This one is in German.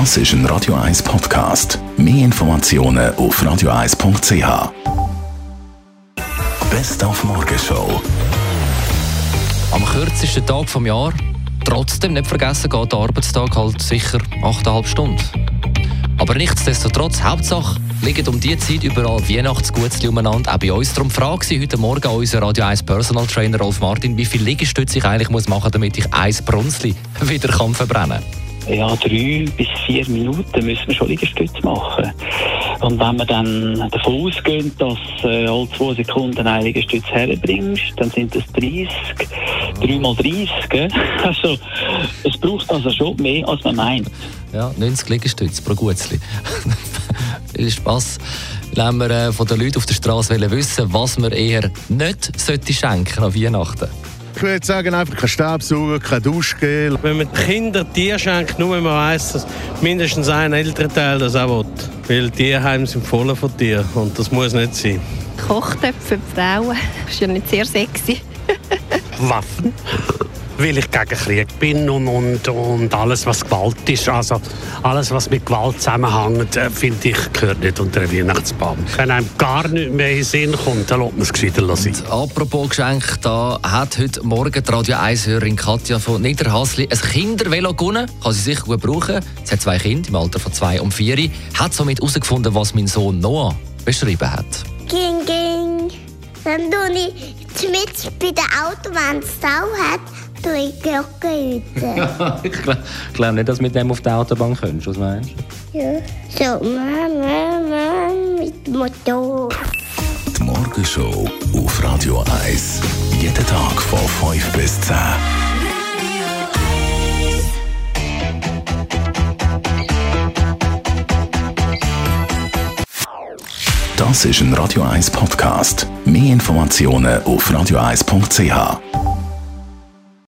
Das ist ein Radio 1 Podcast. Mehr Informationen auf radio1.ch. Best auf Morgenshow. Am kürzesten Tag vom Jahr. Trotzdem nicht vergessen, geht der Arbeitstag halt sicher 8,5 Stunden. Aber nichtsdestotrotz, Hauptsache, liegen um diese Zeit überall Weihnachtsgutzli umeinander. Auch bei uns. Darum frage ich heute Morgen unseren Radio 1 Personal Trainer Rolf Martin, wie viel Liegestütze ich eigentlich machen muss, damit ich ein Brunzli wieder kann verbrennen kann. Ja, drei bis vier Minuten müssen wir schon Liegestütze machen. Und wenn wir dann davon ausgehen, dass äh, alle zwei Sekunden eine Liegestütze herbringst, dann sind das 30, 3 mal 30. Gell? Also, es braucht also schon mehr, als man meint. Ja, 90 Liegestütze pro Gutzli. Spass. Wenn wir äh, von den Leuten auf der Straße wissen, was man eher nicht schenken an Weihnachten. Ich würde sagen, einfach kein Staubsauger, kein Duschgel. Wenn man Kindern Tiere schenkt, nur wenn man weiss, dass mindestens ein Elternteil das auch will. Weil Tierheime sind voll von Tieren und das muss nicht sein. Kochtöpfe für Frauen. Das ist ja nicht sehr sexy. Waffen. Weil ich gegen Krieg bin und, und, und alles, was Gewalt ist. Also alles, was mit Gewalt zusammenhängt, äh, finde ich, gehört nicht unter einen Weihnachtsbaum. Wenn einem gar nicht mehr in den Sinn kommt, dann lässt man es gescheiter sein. apropos Geschenk, da hat heute Morgen die Radio 1-Hörerin Katja von Niederhasli ein Kindervelo gewonnen. Kann sie sicher gut brauchen. Sie hat zwei Kinder im Alter von zwei und vier. Hat somit herausgefunden, was mein Sohn Noah beschrieben hat. Ging, ging. Dann tue ich mit bei der Auto, wenn es Stau hat, ich Glocke rüten. ich glaube glaub nicht, dass du mit dem auf der Autobahn kommst. Was meinst du? Ja. So, Mama, Mama, mit Motor. Die Morgenshow auf Radio 1. Jeden Tag von 5 bis 10. Das ist ein Radio 1 Podcast. Mehr Informationen auf radio1.ch.